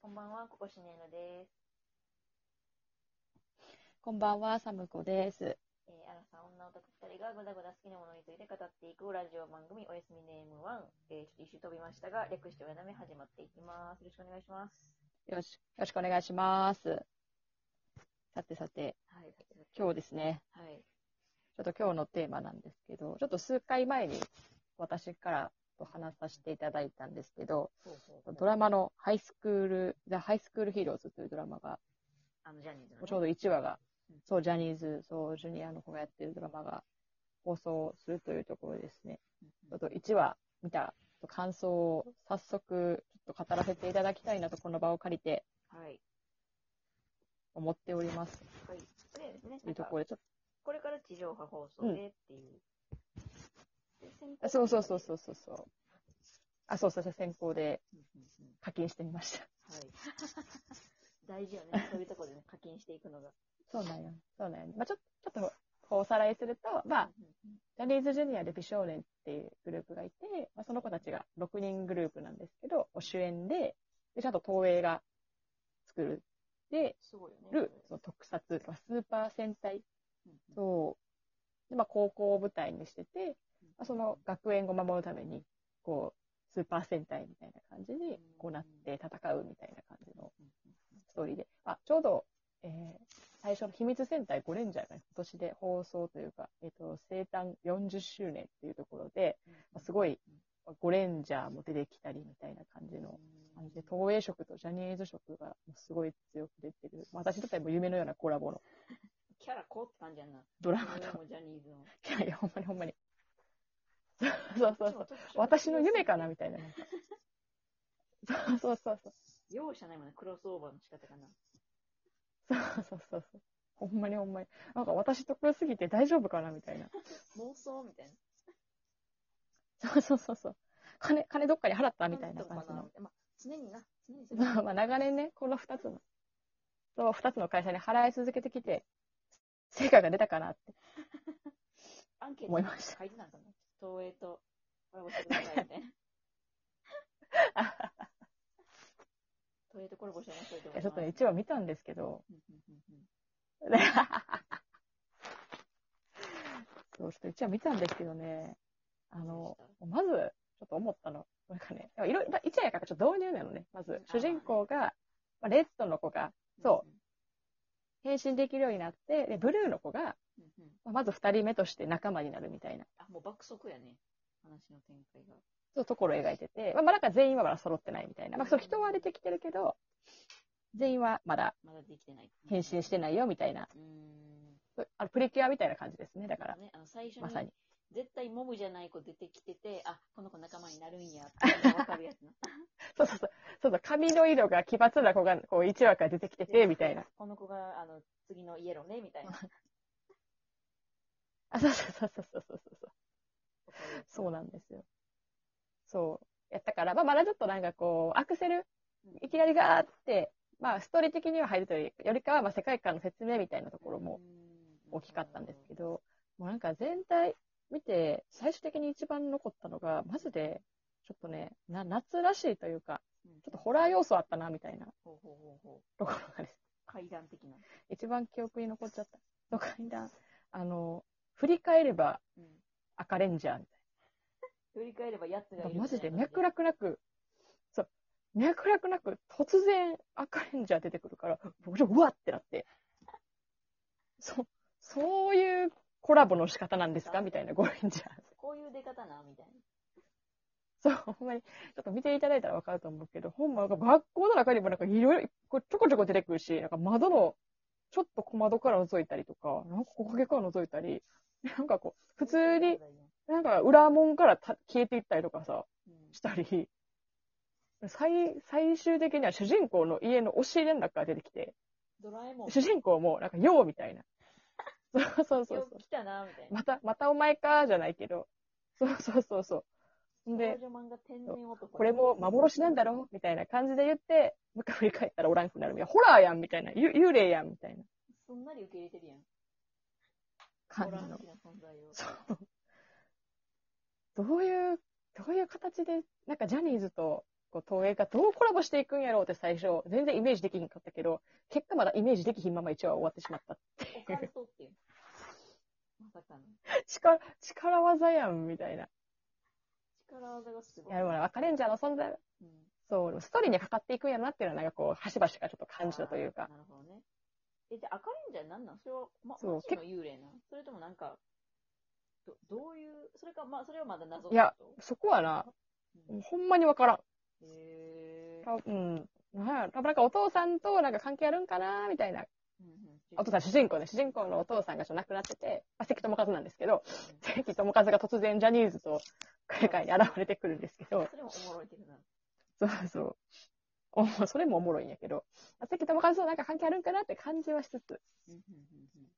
こんばんは、ここしねのです。こんばんは、サムコです。えー、アラサー女男二人がぐだぐだ好きなものについて語っていくラジオ番組、おやすみネーム1。えー、ちょっと一周飛びましたが、略しておやなめ始まっていきます。よろしくお願いします。よし、よろしくお願いします。さてさて、はい、今日ですね、はい。ちょっと今日のテーマなんですけど、ちょっと数回前に私からと話させていただいたんですけど、ドラマのハイスクール、ザ・ハイスクール・ヒーローズというドラマが、あの、ジャニーズの、ね。ちょうど1話がうん、そう、ジャニーズ、そう、ジュニアの子がやってるドラマが放送するというところでですね、うんちょっと1話見た感想を早速、ちょっと語らせていただきたいなと、この場を借りてはい。思っております。はい。とね、というところで、ちょっこれから地上波放送でっていう。で先行と、そうそうそうそうそうそう。あ、そうそうそう、先行で課金してみました。はい。大事よね。そういうところでね、課金していくのが。そうなんよ。そうなんよ。まあちょちょっと、こうおさらいすると、まあ、ジャニーズジュニアで美少年っていうグループがいて、まあ、その子たちが6人グループなんですけど、主演で、でちゃんと東映が作る。で、すごいよね。る、その特撮、まあスーパー戦隊うんうんそう。で、まあ、高校を舞台にしてて、まあ、その学園を守るために、こう、スーパー戦隊みたいな感じに、こうなって戦うみたいな感じのストーリーで、あ、ちょうど、えー最初の秘密戦隊ゴレンジャーが今年で放送というか、えっ、と、生誕40周年っていうところで、まあすごい、ゴレンジャーも出てきたりみたいな感じの、感じで、東映色とジャニーズ色がすごい強く出てる、まあ私にとっては夢のようなコラボのキャラこうって感じやんな。ドラマとジャニーズの。いやいや、ほんまにほんまに。そうそうそう。私の夢かなみたいな。そうそうそうそう。容赦ないもんね、クロスオーバーの仕方かな。そうそうそうそう。ほんまにほんまに。なんか私得意すぎて大丈夫かなみたいな。妄想みたいな。そうそうそうそう。金、金どっかに払ったみたいな感じの。まあ、常にな、常にそれまあ 長年ね、この二つの、そう、二つの会社に払い続けてきて、成果が出たかなって。アンケート思いました書いてたんかな。東映とコラボしてくださいね。東映とコラボして面白いと思いまちょっとね、一話見たんですけど、そう、ちょっと一話見たんですけどね、あのまず、ちょっと思ったの、なんかね、いろいろ、一話やからちょっと導入なのね、まず、主人公が、まあ、レッドの子がそ変身できるようになって、で、ブルーの子が。まあまず二人目として仲間になるみたいな、あ、もう爆速やね。話の展開が。そうところを描いてて、まあ、まあなんか全員はまだ揃ってないみたいな。まあ、そう人は出てきてるけど、全員はまだまだできてない。変身してないよみたいな、うーん。あのプリキュアみたいな感じですね、だから、ね、あの最初まさに。絶対モブじゃない子出てきてて、あ、この子仲間になるんやってわかるやつな。そうそうそう、そうそう髪の色が奇抜な子がこう1話から出てきてて、みたいな。。この子が、あの、次のイエローね、みたいな。あ、そうそうそうそうそうそうそう。ななんですよ。そう。やったから、まあ、まだちょっとなんかこう、アクセル、いきなりガーって、まあ、ストーリー的には入るというよりかは、まあ、世界観の説明みたいなところも大きかったんですけど、もうなんか全体見て、最終的に一番残ったのが、マジで、ちょっとね、な、夏らしいというか、ど、ちょっとホラー要素あったな、みたいな。ところがです。階段的な。一番記憶に残っちゃった。と階段、あの、振り返ればうん。赤レンジャーみたい振り返ればやつがな。いる。マジで脈絡なく、そう、脈絡なく突然赤レンジャー出てくるから、僕ちょっとうわってなって、そ、そういうコラボの仕方なんですか？みたいな、ゴレンジャー。こういう出方な、みたいな。そう、ほんまに、ちょっと見ていただいたらわかると思うけど、ほんまなんか学校の中にもなんかいろいろ、こうちょこちょこ出てくるし、なんか窓の、ちょっと小窓から覗いたりとか、なんか木陰から覗いたり、なんかこう、普通に、なんか裏門からた消えていったりとかさ、うん。したり、最、最終的には主人公の家の押し入れの中から出てきて、ドラえもん。主人公もなんか、ようみたいな。そうそうそうそう。来たな、みたいな。また、またお前か、じゃないけど。そうそうそうそう。んで。これも幻なんだろみたいな感じで言って、もう一回振り返ったらおらんくなるみたいな。ホラーやんみたいな。ゆ幽霊やんみたいなすんなり受け入れてるやん。感じの。そう。どういう、どういう形で、なんかジャニーズとこう、東映がどうコラボしていくんやろうって最初、全然イメージできひんかったけど、結果まだイメージできひんまま一話終わってしまった。っていう。まさかの。力、力技やん、みたいな。力技がすごい。いや、でもね、赤レンジャーの存在、うん。そう、ストーリーにかかっていくんやろなっていうのは、なんかこう、端々がちょっと感じたというか。なるほどね。え、じゃあ赤レンジャーなんなん？それは、ま、そうマジの幽霊なんそれともなんか、ど、どういう、それか、まあ、それはまだ謎いやそこはな、と、うん、ほんまにわからん。へー。たうん。なんや多分なんかお父さんとなんか関係あるんかなみたいな。うんうん。お父さん、主人公ね、主人公のお父さんがちょっと亡くなってて、まあ、関智和なんですけど、関智和が突然ジャニーズと世界に現れてくるんですけど、それもおもろいけどな。そうそう。おそれもおもろいんやけど、まあ関智和となんか関係あるんかなって感じはしつつ、うんうんうんうん。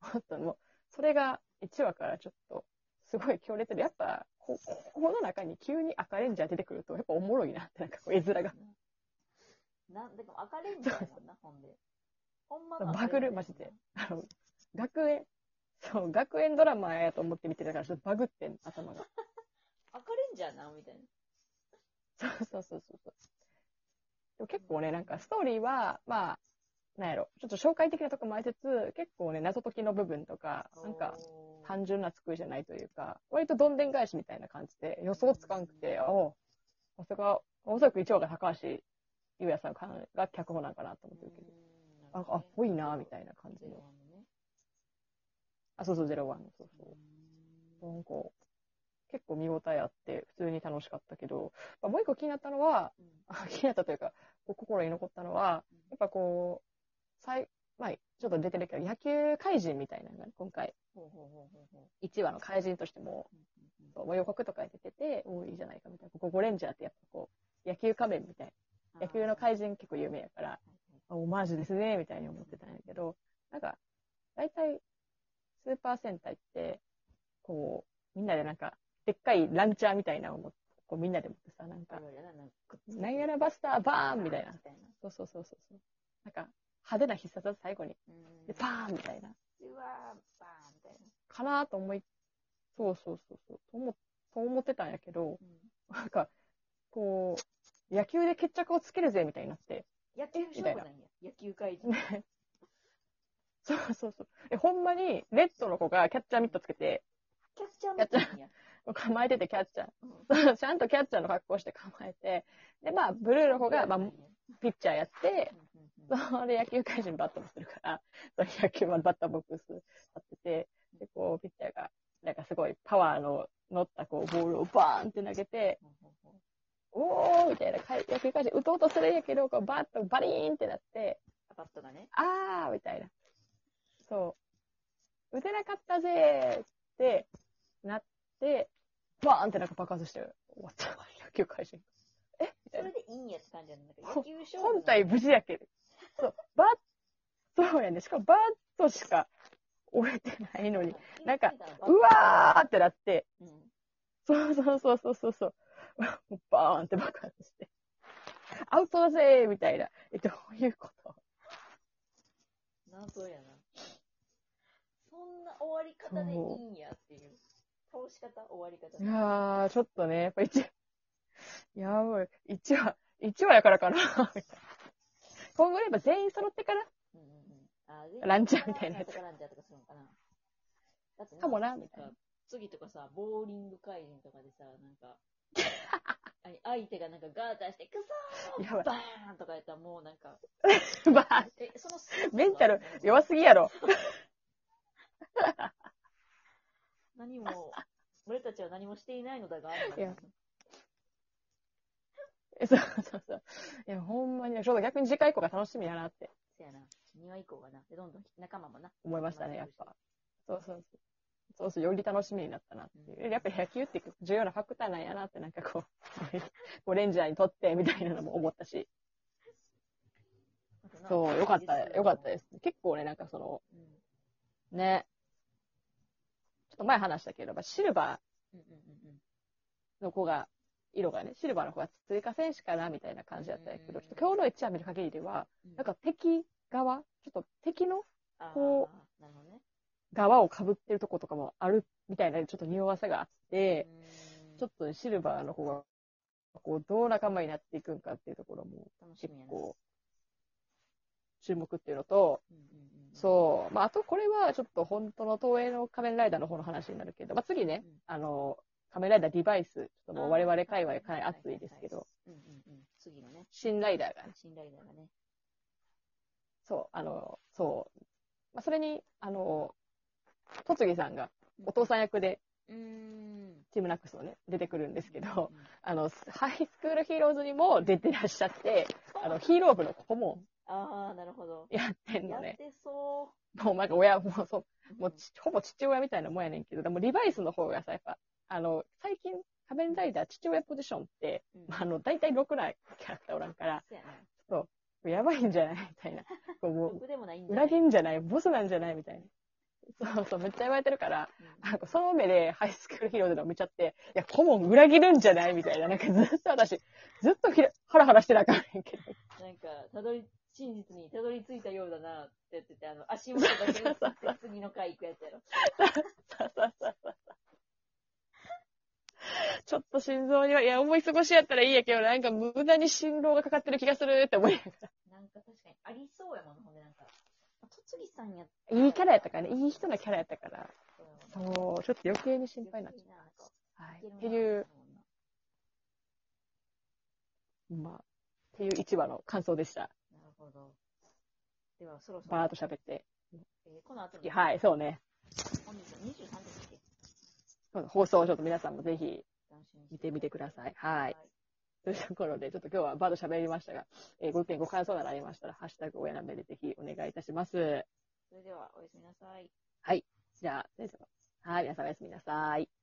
ほんともう、それが1話からちょっと、すごい強烈で、やっぱ、こここの中に急に赤レンジャー出てくると、やっぱおもろいなって、なんかこう絵面が。なんでか赤レンジャーやもんな、ほんで。ほんまのバグる、マジで。あの、学園、そう、学園ドラマやと思って見てたから、ちょっとバグってん、頭が。赤レンジャーな、みたいな。そうそうそうそうそう。でも結構ね、なんかストーリーは、まあ、なんやろ、ちょっと紹介的なとこもありつつ、結構ね、謎解きの部分とか、なんか、単純な作りじゃないというか、割とどんでん返しみたいな感じで、予想つかんくて、おうさすが、おそらく一応が高橋優也さんが脚本なんかなと思ってるけど、うん。なんか、あ、っぽいな、みたいな感じの。あ、そうそう、ゼロワンの、そうそう。なんか、結構見応えあって、普通に楽しかったけど、まあもう一個気になったのは、うん。あ気になったというか、心に残ったのは、やっぱこう、さい、まあ、ちょっと出てるけど、野球怪人みたいなのがね、今回、ほうほうほうほうほう1話の怪人としても、そう予告とかに出てて、おーいいじゃないかみたいな。ここゴレンジャーってやっぱこう、野球仮面みたいな。野球の怪人結構有名やから、あオマージュですね、みたいに思ってたんやけど、なんか、大体、スーパー戦隊って、こう、みんなでなんか、でっかいランチャーみたいなのをこうみんなで持ってさ、なんかななんかくっつけてナイアラバスターバーンみたいなそうそうそうそう。なんか、派手な必殺技最後に、うんで、バーンみたいな。うわー、バーンみたいな。かなと思い、そうそうそうそう、と思、と思ってたんやけど、うんなんか、こう、野球で決着をつけるぜみたいになって、野球勝負なんや。野球怪人。ねそうそうそう。え、ほんまに、レッドの子がキャッチャーミットつけて、キャッチャーみたいんや。構えててキャッチャうんー。ちゃんとキャッチャーの格好して構えて、で、まあ、ブルーの子が、まあ、ピッチャーやって、うんうんうんそれ野球怪人バットもするから、その野球はバッターボックス立ってて、で、こう、ピッチャーが、なんかすごいパワーの乗ったこう、ボールをバーンって投げて、おーみたいな、野球怪人打とうとするんやけど、こうバットバリーンってなって、あバットがね。あーみたいな。そう。打てなかったぜーってなって、バーンってなんか爆発して終わった。野球怪人。え？それ。でいいんやって感じやん。なんか野球勝負。本体無事やけど。そう、バッ、そうやね。しかもバットしか折れてないのに、なんか、うわーってなって、うん。そうそうそうそうそうそう。バーンって爆発して。アウトだぜーみたいな。え、どういうこと？謎やな。そんな終わり方でいいんやっていう。倒し方終わり方。いやー、ちょっとね、やっぱ一、やばい。一話、一話やからかな。みたいな今後やっぱ全員揃ってからうんうんうん。あランチャーみたいなやつ。ランチャーとかするのかな。だってかもなみたいな。か次とかさ、ボーリング怪人とかでさ、なんか、あ相手がなんかガーターして、くそやばい。ーバーンとかやったらもうなんか、バーン。え、そのスーツはメンタル弱すぎやろ。何も、俺たちは何もしていないのだが、いやえ そうそうそう。いや、ほんまに、ちょうど逆に次回以降が楽しみやなってせやな。2話以降がな。で、どんどん仲間もな。思いましたね、やっぱ。そうそうそう。そうそう、より楽しみになったなっていう。やっぱり野球って重要なファクターなんやなって、なんかこう、こうレンジャーにとってみたいなのも思ったし。そう、よかった、よかったです。結構ね、なんかその、うん。ね。ちょっと前話したけど、シルバ。ーの子が、色がね、シルバーの子が追加選手かなみたいな感じだったんやけど、うんちょっと今日の一話見る限りでは、うんなんか敵側、ちょっと敵のこなるほどね。側を被ってるとことかもあるみたいな、ちょっと匂わせがあって、うんちょっとねシルバーの子がこう、どう仲間になっていくんかっていうところも結。構注目っていうのと、うんうんうんうん。そう。まあ、あとこれはちょっと本当の東映の仮面ライダーの方の話になるけど、まあ、次ね、うんあの、仮面ライダーデバイス、ちょっともう我々界隈かなり熱いですけど。次のね、新ライダーがね、新ライダーがね。そう、あの、そう。まあ、それに、あの、戸次さんがお父さん役でうーん。チームナックスのね、出てくるんですけど、うんうんあの、ハイスクールヒーローズにも出てらっしゃって、あの、ヒーロー部の顧問ああ、なるほど。やってんやっのね。てそもうなんか親、もうそう、う。もうちほぼ父親みたいなもんやねんけど、でもリバイスの方がさ、やっぱ、あの、最近、仮面ライダー父親ポジションって、うん、あの、大体ろくなキャラクターおらんから、そうやな。そう、やばいんじゃないみたいな。こうもう、裏切んじゃないボスなんじゃないみたいな。そうそう、めっちゃ言われてるから、うんなんかその目でハイスクールヒーローズのを見ちゃって、いや、顧問裏切るんじゃないみたいな。なんかずっと私、ずっとひらハラハラしてなあかんねんけど。なんか、たどり、真実にたどり着いたようだなって言ってて、あの、足元だけ次の回行くやつやろ。そうそうそうそう。ちょっと心臓には、いや、思い過ごしやったらいいやけど、なんか無駄に心労がかかってる気がするって思いながなんか確かにありそうやもんな、ほんでなんか。戸次さんや。いいキャラやったからね、いい人のキャラやったから。そうちょっと余計に心配になっちゃう。はい。っていう、まあ、っていう一話の感想でした。なるほど。では、そろそろ、バーっと喋って。えーこの後の、はい、そうね。本日の23ですっけ？放送をちょっと皆さんもぜひ見てみてください。はい。はい。というところで、ちょっと今日はバード喋りましたが、えーご意見、ご感想などありましたら、ハッシュタグ親なめでぜひお願いいたします。それでは、おやすみなさい。じゃあ、はい、皆さんおやすみなさい。